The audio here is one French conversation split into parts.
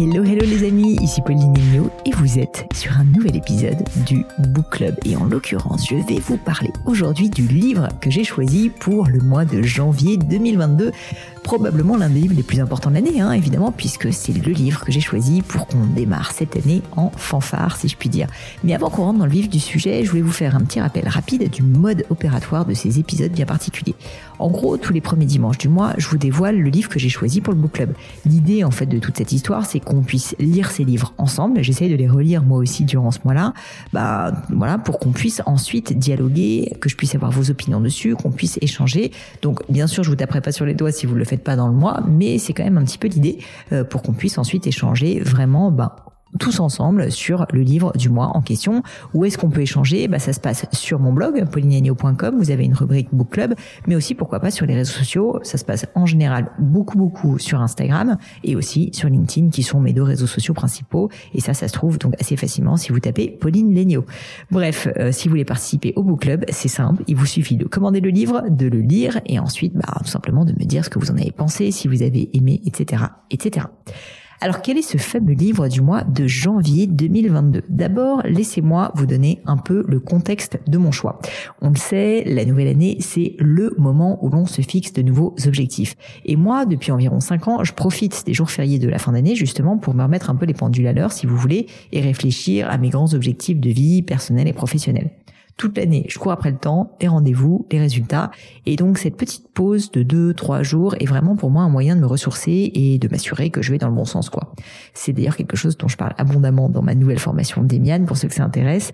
Hello, hello les amis, ici Pauline et vous êtes sur un nouvel épisode du Book Club. Et en l'occurrence, je vais vous parler aujourd'hui du livre que j'ai choisi pour le mois de janvier 2022 probablement l'un des livres les plus importants de l'année, hein, évidemment, puisque c'est le livre que j'ai choisi pour qu'on démarre cette année en fanfare, si je puis dire. Mais avant qu'on rentre dans le vif du sujet, je voulais vous faire un petit rappel rapide du mode opératoire de ces épisodes bien particuliers. En gros, tous les premiers dimanches du mois, je vous dévoile le livre que j'ai choisi pour le book club. L'idée, en fait, de toute cette histoire, c'est qu'on puisse lire ces livres ensemble. J'essaye de les relire moi aussi durant ce mois-là. Bah, voilà, pour qu'on puisse ensuite dialoguer, que je puisse avoir vos opinions dessus, qu'on puisse échanger. Donc, bien sûr, je vous taperai pas sur les doigts si vous le faites pas dans le mois, mais c'est quand même un petit peu l'idée euh, pour qu'on puisse ensuite échanger vraiment ben, tous ensemble sur le livre du mois en question. Où est-ce qu'on peut échanger? Bah, Ça se passe sur mon blog, paulinagno.com, vous avez une rubrique Book Club, mais aussi pourquoi pas sur les réseaux sociaux. Ça se passe en général beaucoup beaucoup sur Instagram et aussi sur LinkedIn qui sont mes deux réseaux sociaux principaux. Et ça, ça se trouve donc assez facilement si vous tapez Pauline Legno. Bref, euh, si vous voulez participer au Book Club, c'est simple, il vous suffit de commander le livre, de le lire et ensuite bah, tout simplement de me dire ce que vous en avez pensé, si vous avez aimé, etc. etc. Alors quel est ce fameux livre du mois de janvier 2022 D'abord, laissez-moi vous donner un peu le contexte de mon choix. On le sait, la nouvelle année, c'est le moment où l'on se fixe de nouveaux objectifs. Et moi, depuis environ 5 ans, je profite des jours fériés de la fin d'année justement pour me remettre un peu les pendules à l'heure, si vous voulez, et réfléchir à mes grands objectifs de vie personnelle et professionnelle toute l'année. Je cours après le temps, les rendez-vous, les résultats. Et donc cette petite pause de deux, trois jours est vraiment pour moi un moyen de me ressourcer et de m'assurer que je vais dans le bon sens, quoi. C'est d'ailleurs quelque chose dont je parle abondamment dans ma nouvelle formation d'Emian, pour ceux que ça intéresse,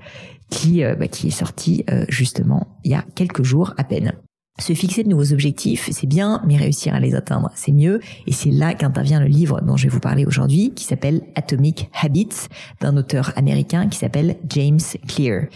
qui, euh, bah, qui est sortie euh, justement il y a quelques jours à peine. Se fixer de nouveaux objectifs, c'est bien, mais réussir à les atteindre, c'est mieux. Et c'est là qu'intervient le livre dont je vais vous parler aujourd'hui, qui s'appelle Atomic Habits, d'un auteur américain qui s'appelle James Clear.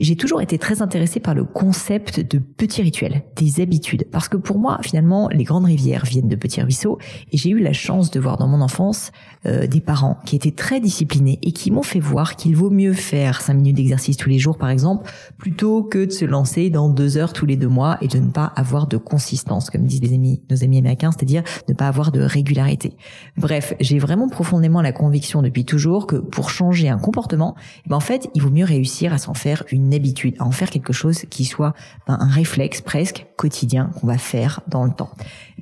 J'ai toujours été très intéressée par le concept de petits rituels, des habitudes, parce que pour moi, finalement, les grandes rivières viennent de petits ruisseaux, et j'ai eu la chance de voir dans mon enfance euh, des parents qui étaient très disciplinés et qui m'ont fait voir qu'il vaut mieux faire cinq minutes d'exercice tous les jours, par exemple, plutôt que de se lancer dans deux heures tous les deux mois et de ne pas avoir de consistance, comme disent nos amis américains, c'est-à-dire ne pas avoir de régularité. Bref, j'ai vraiment profondément la conviction depuis toujours que pour changer un comportement, eh ben en fait, il vaut mieux réussir à s'en faire une habitude, à en faire quelque chose qui soit ben, un réflexe presque quotidien qu'on va faire dans le temps.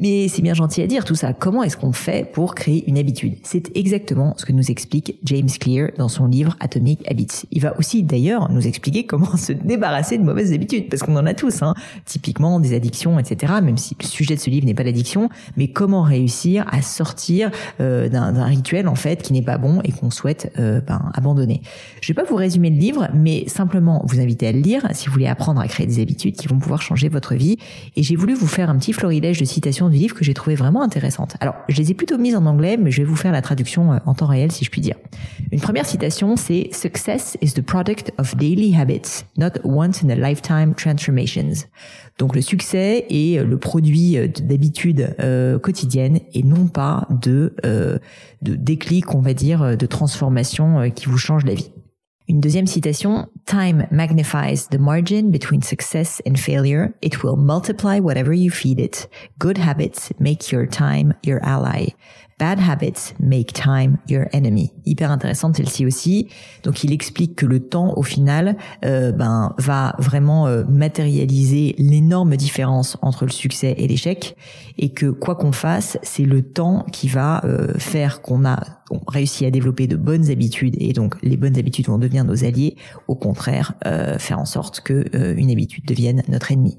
Mais c'est bien gentil à dire tout ça. Comment est-ce qu'on fait pour créer une habitude? C'est exactement ce que nous explique James Clear dans son livre Atomic Habits. Il va aussi d'ailleurs nous expliquer comment se débarrasser de mauvaises habitudes, parce qu'on en a tous, hein. typiquement des addictions, etc. Même si le sujet de ce livre n'est pas l'addiction, mais comment réussir à sortir euh, d'un rituel en fait qui n'est pas bon et qu'on souhaite euh, ben, abandonner. Je vais pas vous résumer le livre, mais simplement vous inviter à le lire si vous voulez apprendre à créer des habitudes qui vont pouvoir changer votre vie. Et j'ai voulu vous faire un petit florilège de citations du livre que j'ai trouvé vraiment intéressante. Alors, je les ai plutôt mises en anglais, mais je vais vous faire la traduction euh, en temps réel, si je puis dire. Une première citation, c'est Success is the product of daily habits, not once in a lifetime transformations. Donc, le succès est le produit euh, d'habitudes euh, quotidiennes et non pas de, euh, de déclic, on va dire, de transformation qui vous change la vie. Une deuxième citation, Time magnifies the margin between success and failure. It will multiply whatever you feed it. Good habits make your time your ally. Bad habits make time your enemy. Hyper intéressante celle-ci aussi. Donc il explique que le temps au final euh, ben va vraiment euh, matérialiser l'énorme différence entre le succès et l'échec et que quoi qu'on fasse, c'est le temps qui va euh, faire qu'on a réussi à développer de bonnes habitudes et donc les bonnes habitudes vont devenir nos alliés. Au contraire, faire en sorte que une habitude devienne notre ennemi.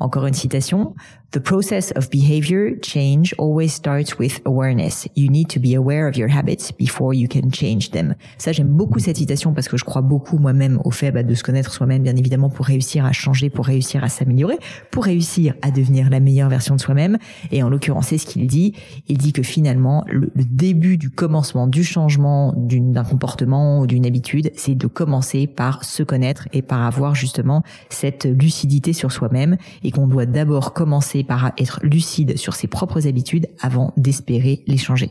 Encore une citation. The process of behavior change always starts with awareness. You need to be aware of your habits before you can change them. Ça, j'aime beaucoup cette citation parce que je crois beaucoup moi-même au fait bah, de se connaître soi-même, bien évidemment, pour réussir à changer, pour réussir à s'améliorer, pour réussir à devenir la meilleure version de soi-même. Et en l'occurrence, c'est ce qu'il dit. Il dit que finalement, le, début du commencement du changement d'un comportement ou d'une habitude, c'est de commencer par se connaître et par avoir justement cette lucidité sur soi-même et qu'on doit d'abord commencer par être lucide sur ses propres habitudes avant d'espérer les changer.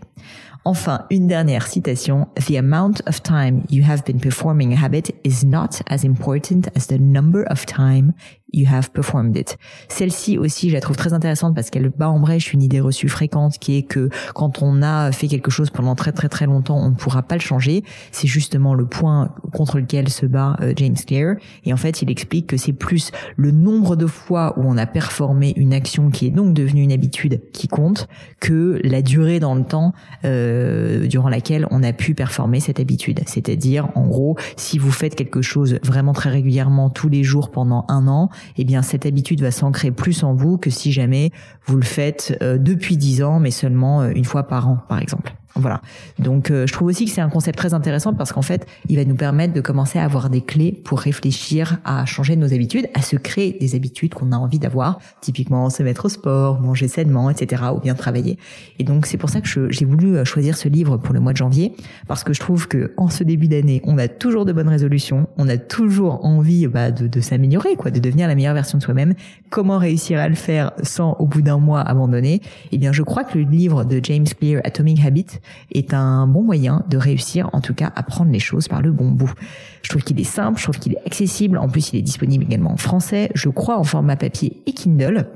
Enfin, une dernière citation. The amount of time you have been performing a habit is not as important as the number of time you have performed it. Celle-ci aussi, je la trouve très intéressante parce qu'elle bat en brèche une idée reçue fréquente qui est que quand on a fait quelque chose pendant très très très longtemps, on ne pourra pas le changer. C'est justement le point contre lequel se bat euh, James Clear. Et en fait, il explique que c'est plus le nombre de fois où on a performé une action qui est donc devenue une habitude qui compte que la durée dans le temps euh, durant laquelle on a pu performer cette habitude. C'est-à-dire, en gros, si vous faites quelque chose vraiment très régulièrement tous les jours pendant un an, eh bien cette habitude va s'ancrer plus en vous que si jamais vous le faites euh, depuis dix ans, mais seulement euh, une fois par an, par exemple. Voilà. Donc euh, je trouve aussi que c'est un concept très intéressant parce qu'en fait, il va nous permettre de commencer à avoir des clés pour réfléchir à changer nos habitudes, à se créer des habitudes qu'on a envie d'avoir, typiquement se mettre au sport, manger sainement, etc., ou bien travailler. Et donc c'est pour ça que j'ai voulu euh, choisir ce livre pour le mois de janvier parce que je trouve que en ce début d'année, on a toujours de bonnes résolutions, on a toujours envie bah, de, de s'améliorer, quoi, de devenir la meilleure version de soi-même. Comment réussir à le faire sans au bout d'un mois abandonner? Eh bien, je crois que le livre de James Clear, Atomic Habit, est un bon moyen de réussir en tout cas à prendre les choses par le bon bout. Je trouve qu'il est simple, je trouve qu'il est accessible, en plus il est disponible également en français, je crois en format papier et Kindle.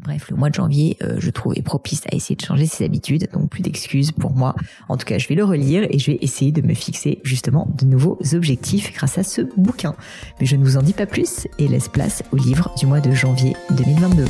Bref, le mois de janvier, euh, je trouve, est propice à essayer de changer ses habitudes, donc plus d'excuses pour moi. En tout cas, je vais le relire et je vais essayer de me fixer justement de nouveaux objectifs grâce à ce bouquin. Mais je ne vous en dis pas plus et laisse place au livre du mois de janvier 2022.